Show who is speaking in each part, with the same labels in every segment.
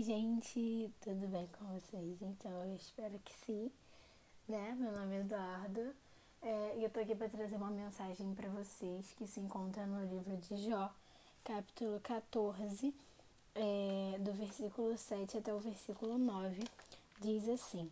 Speaker 1: Oi, gente, tudo bem com vocês? Então, eu espero que sim, né? Meu nome é Eduardo é, e eu tô aqui para trazer uma mensagem para vocês que se encontra no livro de Jó, capítulo 14, é, do versículo 7 até o versículo 9. Diz assim: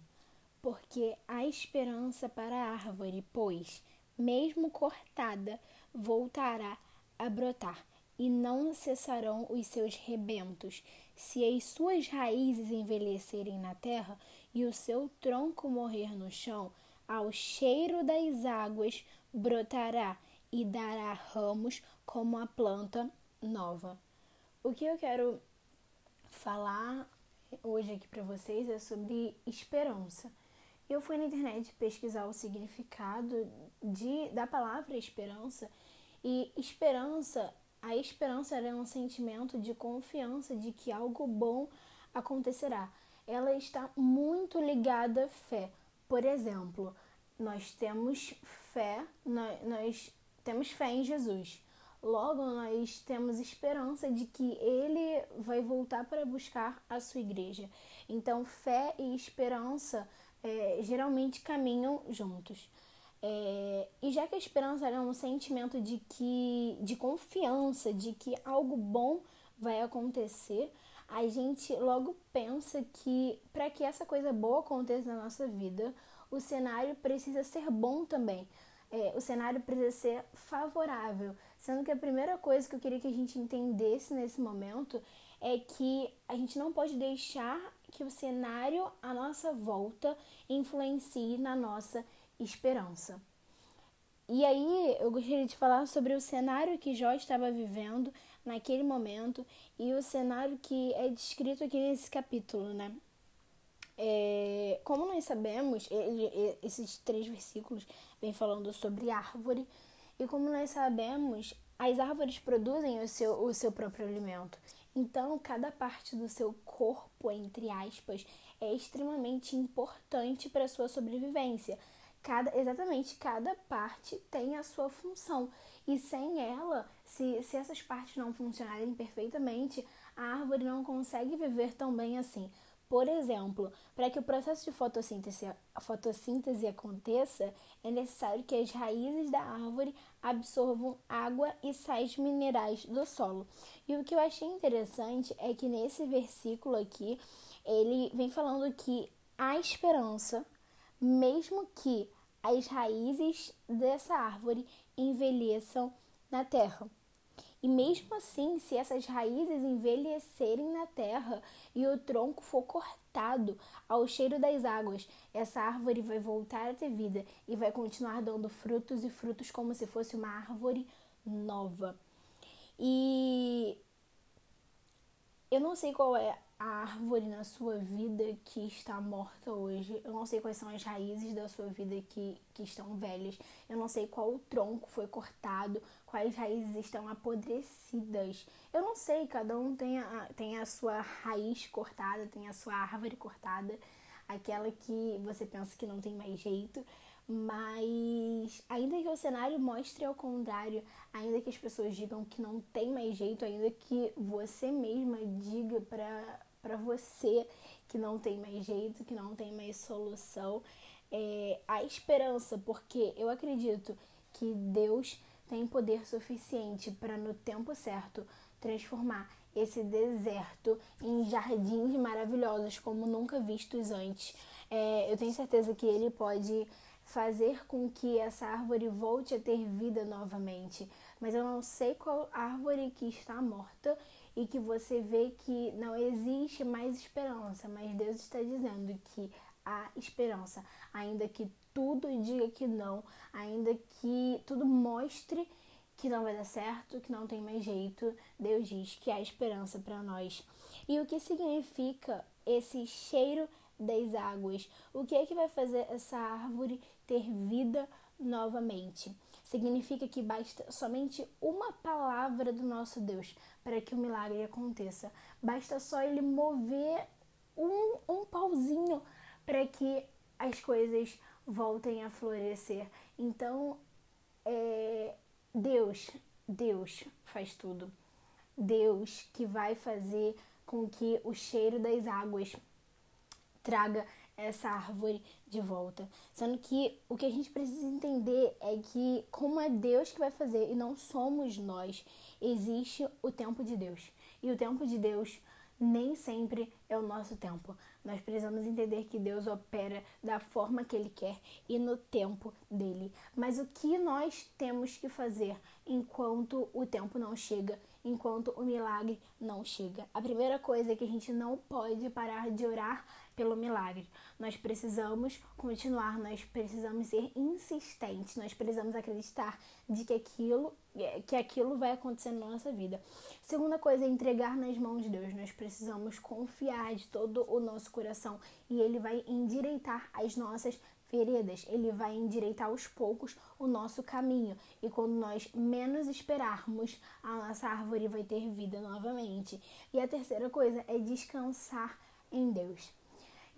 Speaker 1: Porque há esperança para a árvore, pois, mesmo cortada, voltará a brotar e não cessarão os seus rebentos. Se as suas raízes envelhecerem na terra e o seu tronco morrer no chão, ao cheiro das águas brotará e dará ramos como a planta nova. O que eu quero falar hoje aqui para vocês é sobre esperança. Eu fui na internet pesquisar o significado de, da palavra esperança e esperança a esperança é um sentimento de confiança de que algo bom acontecerá. Ela está muito ligada à fé. Por exemplo, nós temos fé, nós, temos fé em Jesus. Logo, nós temos esperança de que ele vai voltar para buscar a sua igreja. Então, fé e esperança é, geralmente caminham juntos. É, e já que a esperança é um sentimento de que de confiança, de que algo bom vai acontecer, a gente logo pensa que para que essa coisa boa aconteça na nossa vida, o cenário precisa ser bom também. É, o cenário precisa ser favorável. Sendo que a primeira coisa que eu queria que a gente entendesse nesse momento é que a gente não pode deixar que o cenário à nossa volta influencie na nossa esperança. E aí eu gostaria de falar sobre o cenário que Jó estava vivendo naquele momento e o cenário que é descrito aqui nesse capítulo, né? É, como nós sabemos, ele, esses três versículos vêm falando sobre árvore, e como nós sabemos, as árvores produzem o seu, o seu próprio alimento. Então, cada parte do seu corpo, entre aspas, é extremamente importante para a sua sobrevivência. Cada, exatamente, cada parte tem a sua função. E sem ela, se, se essas partes não funcionarem perfeitamente, a árvore não consegue viver tão bem assim. Por exemplo, para que o processo de fotossíntese, fotossíntese aconteça, é necessário que as raízes da árvore absorvam água e sais minerais do solo. E o que eu achei interessante é que nesse versículo aqui, ele vem falando que há esperança, mesmo que as raízes dessa árvore envelheçam na terra. E mesmo assim, se essas raízes envelhecerem na terra e o tronco for cortado ao cheiro das águas, essa árvore vai voltar a ter vida e vai continuar dando frutos e frutos como se fosse uma árvore nova. E eu não sei qual é a árvore na sua vida que está morta hoje. Eu não sei quais são as raízes da sua vida que, que estão velhas. Eu não sei qual o tronco foi cortado, quais raízes estão apodrecidas. Eu não sei, cada um tem a, tem a sua raiz cortada, tem a sua árvore cortada, aquela que você pensa que não tem mais jeito. Mas ainda que o cenário mostre ao contrário, ainda que as pessoas digam que não tem mais jeito, ainda que você mesma diga para para você que não tem mais jeito, que não tem mais solução, é, a esperança, porque eu acredito que Deus tem poder suficiente para no tempo certo transformar esse deserto em jardins maravilhosos como nunca vistos antes. É, eu tenho certeza que Ele pode fazer com que essa árvore volte a ter vida novamente. Mas eu não sei qual árvore que está morta e que você vê que não existe mais esperança, mas Deus está dizendo que há esperança, ainda que tudo diga que não, ainda que tudo mostre que não vai dar certo, que não tem mais jeito, Deus diz que há esperança para nós. E o que significa esse cheiro das águas? O que é que vai fazer essa árvore ter vida novamente? Significa que basta somente uma palavra do nosso Deus para que o milagre aconteça. Basta só ele mover um, um pauzinho para que as coisas voltem a florescer. Então, é, Deus, Deus faz tudo. Deus que vai fazer com que o cheiro das águas traga essa árvore de volta. Sendo que o que a gente precisa entender é que, como é Deus que vai fazer e não somos nós, existe o tempo de Deus. E o tempo de Deus nem sempre é o nosso tempo. Nós precisamos entender que Deus opera da forma que Ele quer e no tempo dele. Mas o que nós temos que fazer enquanto o tempo não chega, enquanto o milagre não chega? A primeira coisa é que a gente não pode parar de orar pelo milagre. Nós precisamos continuar, nós precisamos ser insistentes, nós precisamos acreditar de que aquilo, que aquilo vai acontecer na nossa vida. Segunda coisa é entregar nas mãos de Deus. Nós precisamos confiar de todo o nosso coração e ele vai endireitar as nossas veredas, ele vai endireitar aos poucos o nosso caminho. E quando nós menos esperarmos, a nossa árvore vai ter vida novamente. E a terceira coisa é descansar em Deus.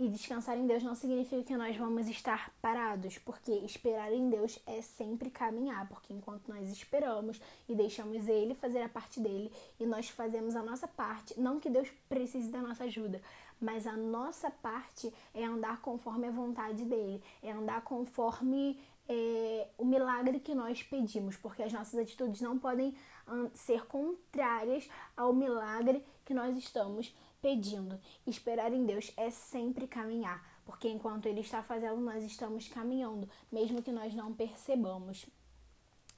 Speaker 1: E descansar em Deus não significa que nós vamos estar parados, porque esperar em Deus é sempre caminhar, porque enquanto nós esperamos e deixamos Ele fazer a parte dele e nós fazemos a nossa parte, não que Deus precise da nossa ajuda, mas a nossa parte é andar conforme a vontade dele, é andar conforme é, o milagre que nós pedimos, porque as nossas atitudes não podem ser contrárias ao milagre que nós estamos pedindo. Esperar em Deus é sempre caminhar, porque enquanto Ele está fazendo, nós estamos caminhando, mesmo que nós não percebamos.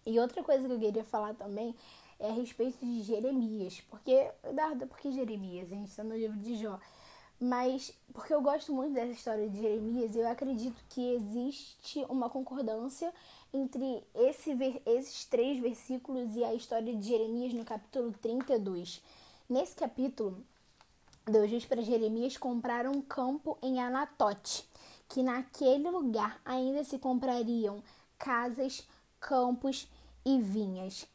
Speaker 1: E outra coisa que eu queria falar também é a respeito de Jeremias, porque, Darda, por que Jeremias? A gente está no livro de Jó. Mas, porque eu gosto muito dessa história de Jeremias, eu acredito que existe uma concordância entre esse, esses três versículos e a história de Jeremias no capítulo 32. Nesse capítulo, Deus diz para Jeremias comprar um campo em Anatote, que naquele lugar ainda se comprariam casas, campos e vinhas.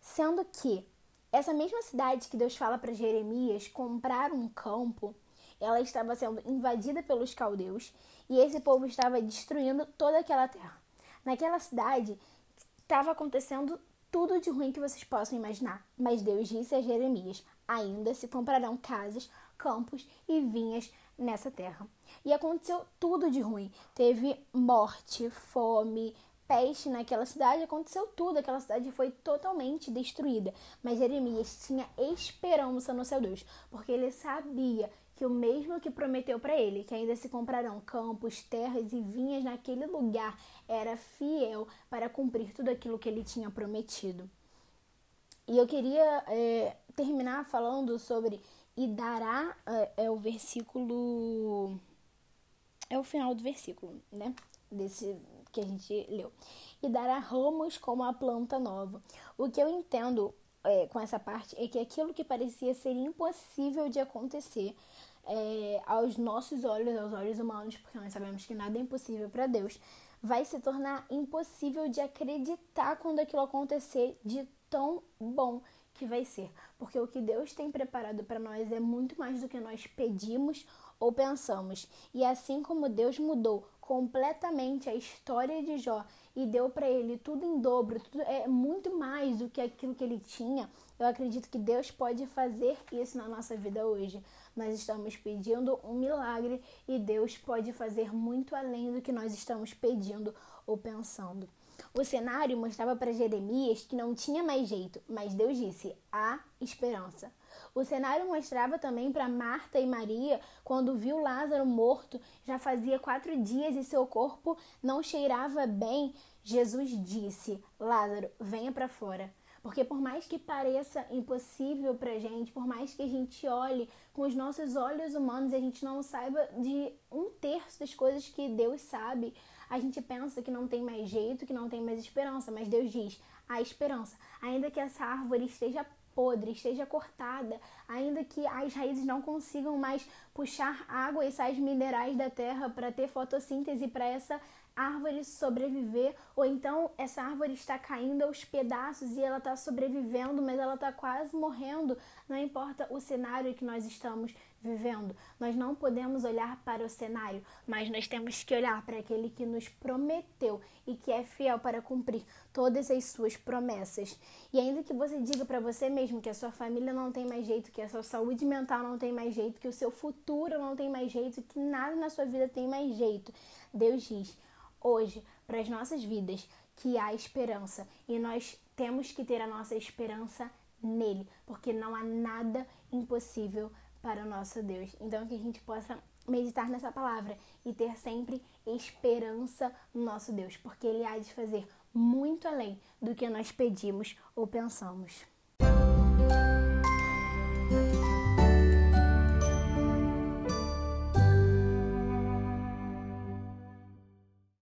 Speaker 1: Sendo que essa mesma cidade que Deus fala para Jeremias comprar um campo, ela estava sendo invadida pelos caldeus e esse povo estava destruindo toda aquela terra. Naquela cidade estava acontecendo tudo de ruim que vocês possam imaginar, mas Deus disse a Jeremias: ainda se comprarão casas, campos e vinhas nessa terra. E aconteceu tudo de ruim. Teve morte, fome, peste naquela cidade, aconteceu tudo. Aquela cidade foi totalmente destruída. Mas Jeremias tinha esperança no seu Deus, porque ele sabia que o mesmo que prometeu para ele, que ainda se comprarão campos, terras e vinhas naquele lugar, era fiel para cumprir tudo aquilo que ele tinha prometido. E eu queria é, terminar falando sobre e dará é, é o versículo é o final do versículo, né? Desse que a gente leu. E dará ramos como a planta nova. O que eu entendo é, com essa parte é que aquilo que parecia ser impossível de acontecer é, aos nossos olhos, aos olhos humanos, porque nós sabemos que nada é impossível para Deus, vai se tornar impossível de acreditar quando aquilo acontecer de tão bom que vai ser, porque o que Deus tem preparado para nós é muito mais do que nós pedimos ou pensamos. E assim como Deus mudou completamente a história de Jó e deu para ele tudo em dobro, tudo é muito mais do que aquilo que ele tinha. Eu acredito que Deus pode fazer isso na nossa vida hoje. Nós estamos pedindo um milagre e Deus pode fazer muito além do que nós estamos pedindo ou pensando. O cenário mostrava para Jeremias que não tinha mais jeito, mas Deus disse: há esperança. O cenário mostrava também para Marta e Maria, quando viu Lázaro morto, já fazia quatro dias e seu corpo não cheirava bem. Jesus disse: Lázaro, venha para fora. Porque por mais que pareça impossível para gente, por mais que a gente olhe com os nossos olhos humanos e a gente não saiba de um terço das coisas que Deus sabe, a gente pensa que não tem mais jeito, que não tem mais esperança, mas Deus diz: há esperança. Ainda que essa árvore esteja podre, esteja cortada, ainda que as raízes não consigam mais puxar água e sais minerais da terra para ter fotossíntese para essa árvore sobreviver, ou então essa árvore está caindo aos pedaços e ela está sobrevivendo, mas ela está quase morrendo. Não importa o cenário que nós estamos vivendo. Nós não podemos olhar para o cenário, mas nós temos que olhar para aquele que nos prometeu e que é fiel para cumprir todas as suas promessas. E ainda que você diga para você mesmo que a sua família não tem mais jeito, que a sua saúde mental não tem mais jeito, que o seu futuro não tem mais jeito, que nada na sua vida tem mais jeito, Deus diz hoje para as nossas vidas que há esperança e nós temos que ter a nossa esperança nele, porque não há nada impossível para o nosso Deus. Então que a gente possa meditar nessa palavra e ter sempre esperança no nosso Deus, porque ele há de fazer muito além do que nós pedimos ou pensamos.